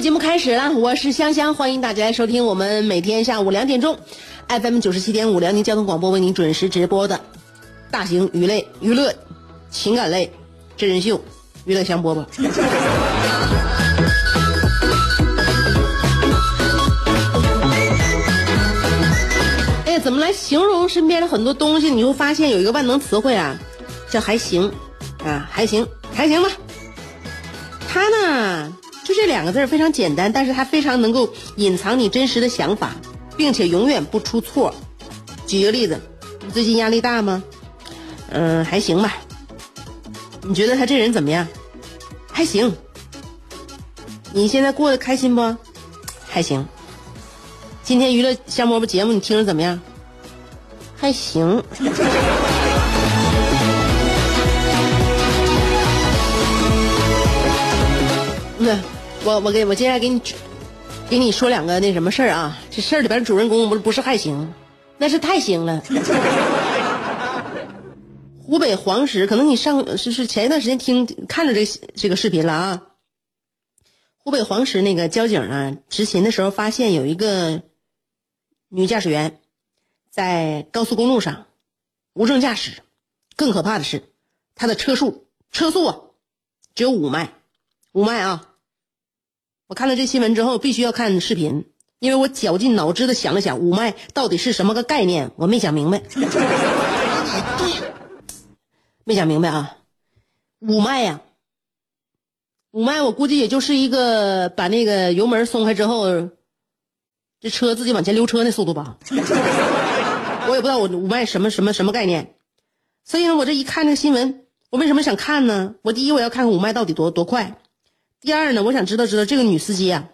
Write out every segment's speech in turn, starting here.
节目开始了，我是香香，欢迎大家来收听我们每天下午两点钟，FM 九十七点五辽宁交通广播为您准时直播的大型娱乐娱乐情感类真人秀《娱乐香饽饽》。哎，怎么来形容身边的很多东西？你会发现有一个万能词汇啊，叫还行，啊，还行，还行吧。他呢，就这两个字儿非常简单，但是它非常能够隐藏你真实的想法，并且永远不出错。举个例子，你最近压力大吗？嗯，还行吧。你觉得他这人怎么样？还行。你现在过得开心不？还行。今天娱乐香饽饽节目你听着怎么样？还行。我我给我接下来给你给你说两个那什么事儿啊？这事儿里边主人公不不是还行，那是太行了。湖北黄石，可能你上是是前一段时间听看着这这个视频了啊。湖北黄石那个交警呢，执勤的时候发现有一个女驾驶员在高速公路上无证驾驶，更可怕的是，她的车速车速啊只有五迈，五迈啊。我看了这新闻之后，必须要看视频，因为我绞尽脑汁的想了想，五迈到底是什么个概念，我没想明白。没想明白啊，五迈呀，五迈我估计也就是一个把那个油门松开之后，这车自己往前溜车那速度吧。我也不知道我五迈什么什么什么概念，所以呢，我这一看这个新闻，我为什么想看呢？我第一我要看看五迈到底多多快。第二呢，我想知道知道这个女司机啊，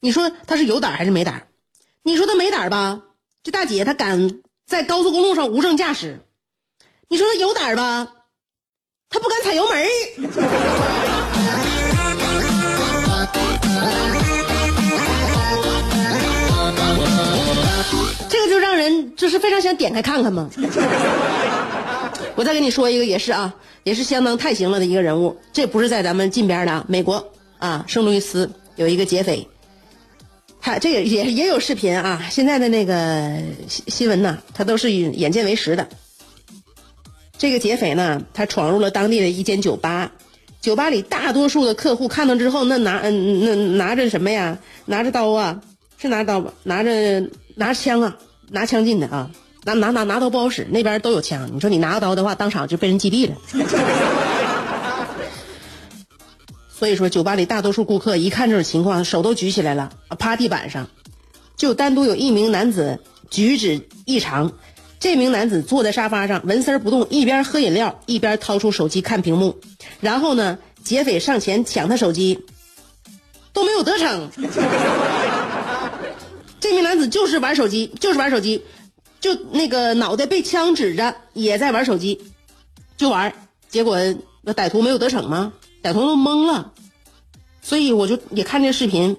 你说她是有胆还是没胆？你说她没胆吧？这大姐她敢在高速公路上无证驾驶，你说她有胆吧？她不敢踩油门这个就让人就是非常想点开看看嘛。我再跟你说一个，也是啊，也是相当太行了的一个人物，这不是在咱们近边的啊，美国。啊，圣路易斯有一个劫匪，他这个也也有视频啊。现在的那个新新闻呐，他都是眼见为实的。这个劫匪呢，他闯入了当地的一间酒吧，酒吧里大多数的客户看到之后，那拿嗯那拿着什么呀？拿着刀啊，是拿着刀吧？拿着拿着枪啊，拿枪进的啊。拿拿拿拿刀不好使，那边都有枪。你说你拿个刀的话，当场就被人击毙了。所以说，酒吧里大多数顾客一看这种情况，手都举起来了，趴地板上。就单独有一名男子举止异常，这名男子坐在沙发上纹丝不动，一边喝饮料一边掏出手机看屏幕。然后呢，劫匪上前抢他手机，都没有得逞。这名男子就是玩手机，就是玩手机，就那个脑袋被枪指着，也在玩手机，就玩。结果那歹徒没有得逞吗？歹徒都懵了，所以我就也看这视频。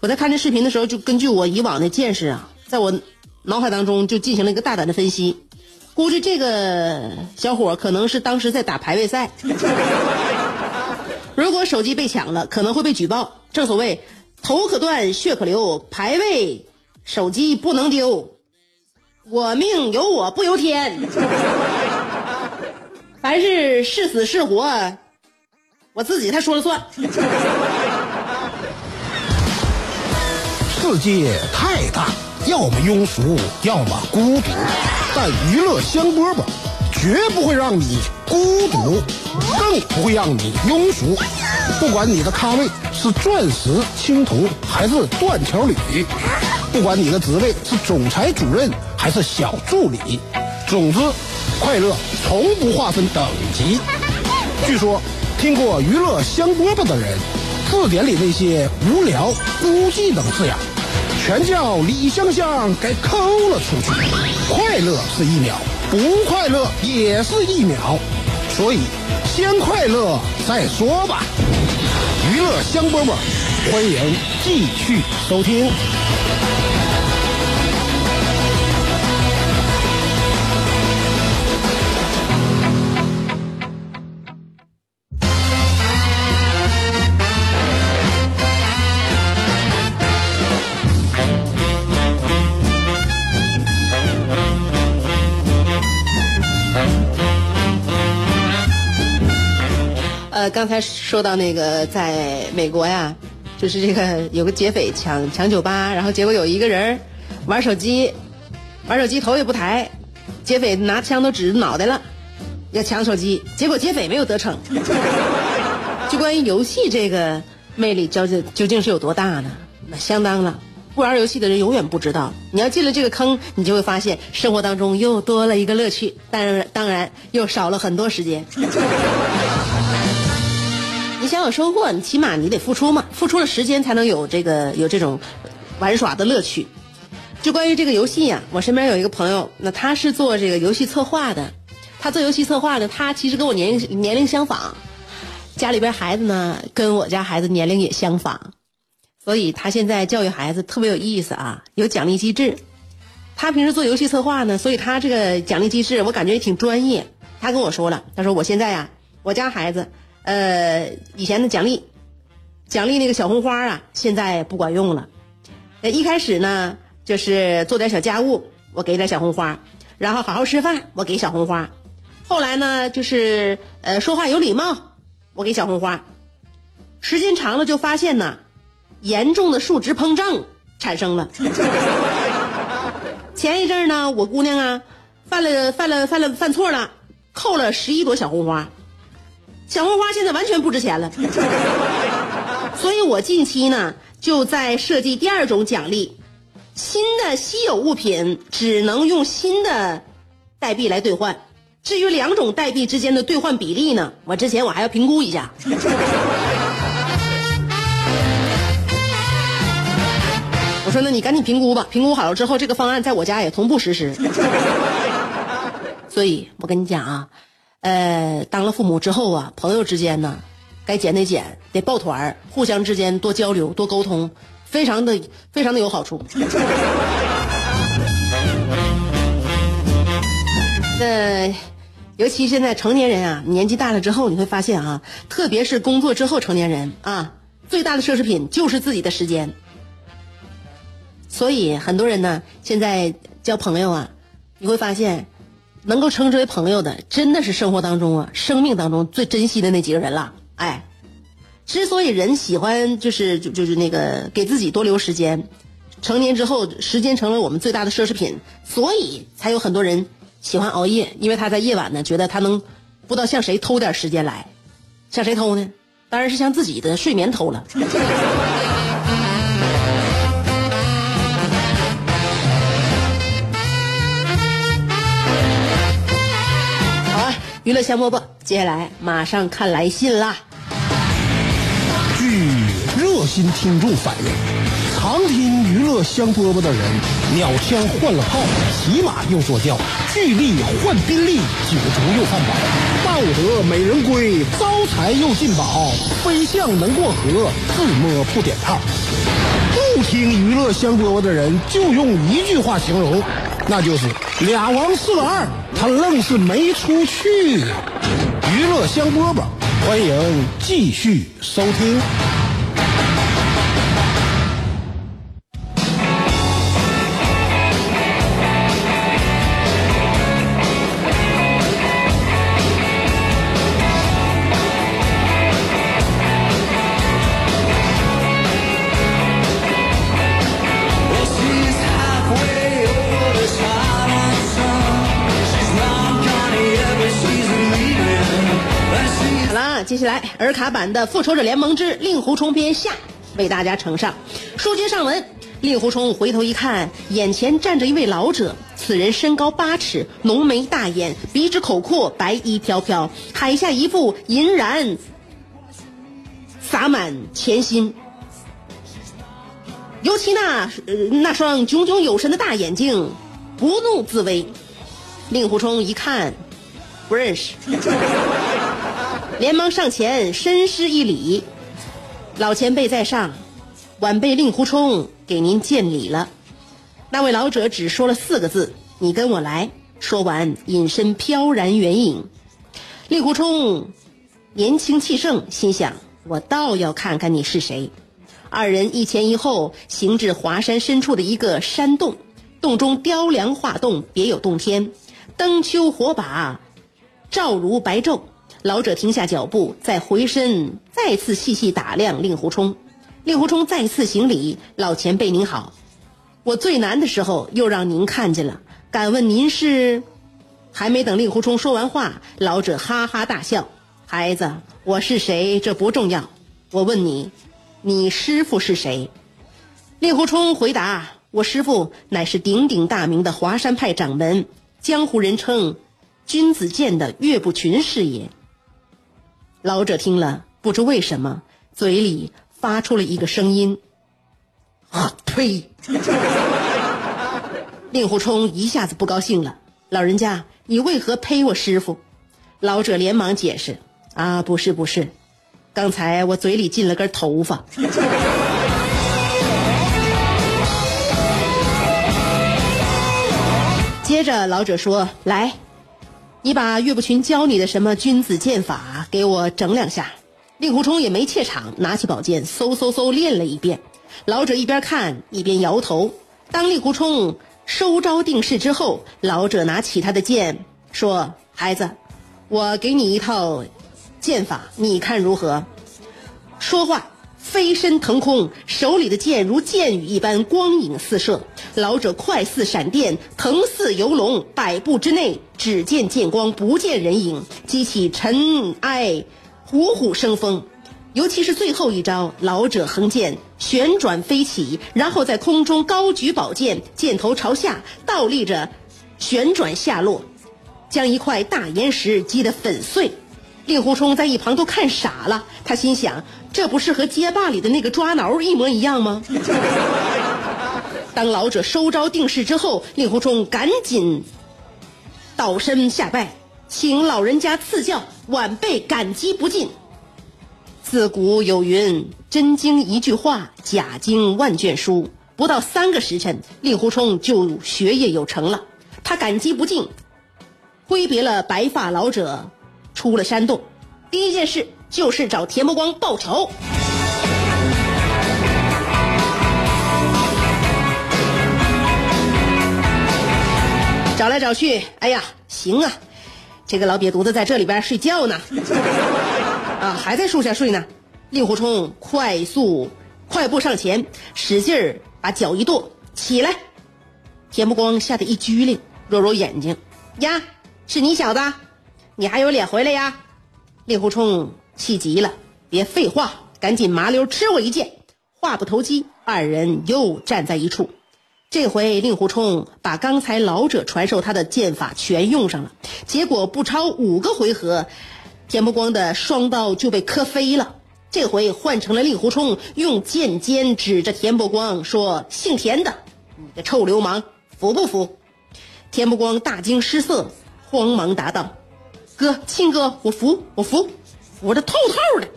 我在看这视频的时候，就根据我以往的见识啊，在我脑海当中就进行了一个大胆的分析。估计这个小伙可能是当时在打排位赛。如果手机被抢了，可能会被举报。正所谓头可断，血可流，排位手机不能丢。我命由我不由天，凡是是死是活，我自己他说了算。世界太大，要么庸俗，要么孤独，但娱乐香饽饽绝不会让你孤独，更不会让你庸俗。不管你的咖位是钻石、青铜还是断桥铝，不管你的职位是总裁、主任还是小助理，总之，快乐从不划分等级。据说，听过娱乐香饽饽的人，字典里那些无聊、孤寂等字眼。全叫李香香给抠了出去。快乐是一秒，不快乐也是一秒，所以先快乐再说吧。娱乐香饽饽，欢迎继续收听。刚才说到那个在美国呀，就是这个有个劫匪抢抢酒吧，然后结果有一个人玩手机，玩手机头也不抬，劫匪拿枪都指着脑袋了，要抢手机，结果劫匪没有得逞。就关于游戏这个魅力究竟究竟是有多大呢？那相当了。不玩游戏的人永远不知道，你要进了这个坑，你就会发现生活当中又多了一个乐趣，当然当然又少了很多时间。想有收获，你起码你得付出嘛，付出了时间才能有这个有这种玩耍的乐趣。就关于这个游戏呀，我身边有一个朋友，那他是做这个游戏策划的，他做游戏策划呢，他其实跟我年龄年龄相仿，家里边孩子呢跟我家孩子年龄也相仿，所以他现在教育孩子特别有意思啊，有奖励机制。他平时做游戏策划呢，所以他这个奖励机制我感觉也挺专业。他跟我说了，他说我现在呀，我家孩子。呃，以前的奖励，奖励那个小红花啊，现在不管用了。一开始呢，就是做点小家务，我给点小红花；然后好好吃饭，我给小红花。后来呢，就是呃说话有礼貌，我给小红花。时间长了，就发现呢，严重的数值膨胀产生了。前一阵呢，我姑娘啊，犯了犯了犯了犯错了，扣了十一朵小红花。小红花现在完全不值钱了，所以我近期呢就在设计第二种奖励，新的稀有物品只能用新的代币来兑换。至于两种代币之间的兑换比例呢，我之前我还要评估一下。我说那你赶紧评估吧，评估好了之后，这个方案在我家也同步实施。所以我跟你讲啊。呃，当了父母之后啊，朋友之间呢，该减得减，得抱团互相之间多交流、多沟通，非常的、非常的有好处。那尤其现在成年人啊，年纪大了之后，你会发现啊，特别是工作之后成年人啊，最大的奢侈品就是自己的时间。所以很多人呢，现在交朋友啊，你会发现。能够称之为朋友的，真的是生活当中啊，生命当中最珍惜的那几个人了。哎，之所以人喜欢，就是就就是那个给自己多留时间，成年之后时间成为我们最大的奢侈品，所以才有很多人喜欢熬夜，因为他在夜晚呢，觉得他能不知道向谁偷点时间来，向谁偷呢？当然是向自己的睡眠偷了。娱乐香饽饽，接下来马上看来信啦。据热心听众反映，常听娱乐香饽饽的人，鸟枪换了炮，骑马又坐轿，巨力换宾利，酒足又饭饱，抱得美人归，招财又进宝，飞象能过河，自摸不点炮。不听娱乐香饽饽的人，就用一句话形容，那就是俩王四个二。他愣是没出去。娱乐香饽饽，欢迎继续收听。尔卡版的《复仇者联盟之令狐冲篇下》为大家呈上。书接上文，令狐冲回头一看，眼前站着一位老者。此人身高八尺，浓眉大眼，鼻直口阔，白衣飘飘，海下一副银然洒满前心。尤其那那双炯炯有神的大眼睛，不怒自威。令狐冲一看，不认识，连忙上前深施一礼：“老前辈在上，晚辈令狐冲给您见礼了。”那位老者只说了四个字：“你跟我来。”说完，隐身飘然远影。令狐冲年轻气盛，心想：“我倒要看看你是谁。”二人一前一后行至华山深处的一个山洞，洞中雕梁画栋，别有洞天，灯秋火把，照如白昼。老者停下脚步，再回身再次细细打量令狐冲。令狐冲再次行礼：“老前辈您好，我最难的时候又让您看见了，敢问您是？”还没等令狐冲说完话，老者哈哈大笑：“孩子，我是谁这不重要，我问你。”你师傅是谁？令狐冲回答：“我师傅乃是鼎鼎大名的华山派掌门，江湖人称君子剑的岳不群是也。”老者听了，不知为什么，嘴里发出了一个声音：“啊呸！” 令狐冲一下子不高兴了：“老人家，你为何呸我师傅？”老者连忙解释：“啊，不是，不是。”刚才我嘴里进了根头发。接着老者说：“来，你把岳不群教你的什么君子剑法给我整两下。”令狐冲也没怯场，拿起宝剑嗖嗖嗖练了一遍。老者一边看一边摇头。当令狐冲收招定势之后，老者拿起他的剑说：“孩子，我给你一套。”剑法，你看如何？说话，飞身腾空，手里的剑如箭雨一般光影四射。老者快似闪电，腾似游龙，百步之内只见剑光，不见人影，激起尘埃，虎虎生风。尤其是最后一招，老者横剑旋转飞起，然后在空中高举宝剑，剑头朝下倒立着旋转下落，将一块大岩石击得粉碎。令狐冲在一旁都看傻了，他心想：这不是和街霸里的那个抓挠一模一样吗？当老者收招定势之后，令狐冲赶紧倒身下拜，请老人家赐教，晚辈感激不尽。自古有云：真经一句话，假经万卷书。不到三个时辰，令狐冲就学业有成了。他感激不尽，挥别了白发老者。出了山洞，第一件事就是找田伯光报仇。找来找去，哎呀，行啊，这个老瘪犊子在这里边睡觉呢，啊，还在树下睡呢。令狐冲快速快步上前，使劲儿把脚一跺，起来。田伯光吓得一激灵，揉揉眼睛，呀，是你小子。你还有脸回来呀？令狐冲气急了，别废话，赶紧麻溜吃我一剑。话不投机，二人又站在一处。这回令狐冲把刚才老者传授他的剑法全用上了，结果不超五个回合，田伯光的双刀就被磕飞了。这回换成了令狐冲用剑尖指着田伯光说：“姓田的，你个臭流氓，服不服？”田伯光大惊失色，慌忙答道。哥，亲哥，我服，我服，服的透透的。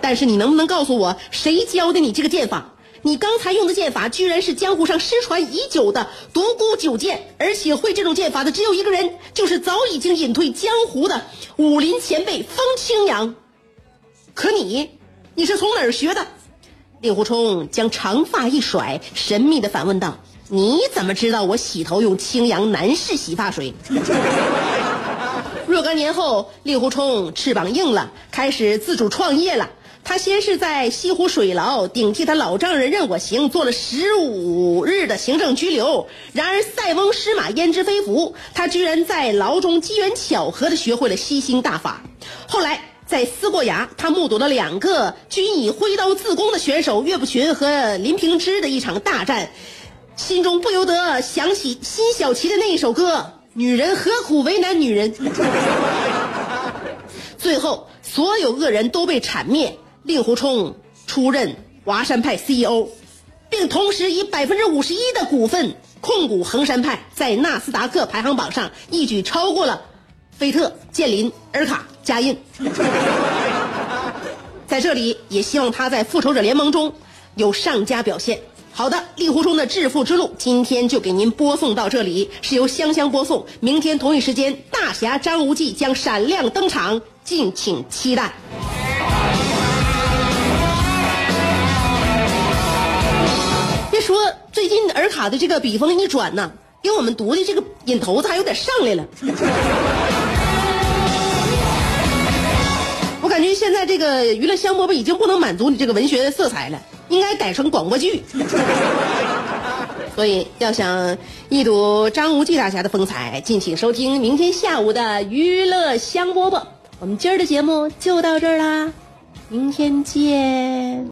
但是你能不能告诉我，谁教的你这个剑法？你刚才用的剑法，居然是江湖上失传已久的独孤九剑，而且会这种剑法的只有一个人，就是早已经隐退江湖的武林前辈风清扬。可你，你是从哪儿学的？令狐冲将长发一甩，神秘的反问道：“你怎么知道我洗头用清扬男士洗发水？” 若干年后，令狐冲翅膀硬了，开始自主创业了。他先是在西湖水牢顶替他老丈人任我行做了十五日的行政拘留。然而塞翁失马焉知非福，他居然在牢中机缘巧合的学会了吸星大法。后来在思过崖，他目睹了两个均以挥刀自宫的选手岳不群和林平之的一场大战，心中不由得想起辛晓琪的那一首歌：“女人何苦为难女人。”最后，所有恶人都被铲灭，令狐冲出任华山派 CEO，并同时以百分之五十一的股份控股衡山派，在纳斯达克排行榜上一举超过了菲特、剑林、尔卡、嘉印。在这里，也希望他在复仇者联盟中有上佳表现。好的，令狐冲的致富之路，今天就给您播送到这里，是由香香播送。明天同一时间，大侠张无忌将闪亮登场，敬请期待。近尔卡的这个笔锋一转呐，给我们读的这个瘾头子还有点上来了。我感觉现在这个娱乐香饽饽已经不能满足你这个文学色彩了，应该改成广播剧。所以要想一睹张无忌大侠的风采，敬请收听明天下午的娱乐香饽饽。我们今儿的节目就到这儿啦，明天见。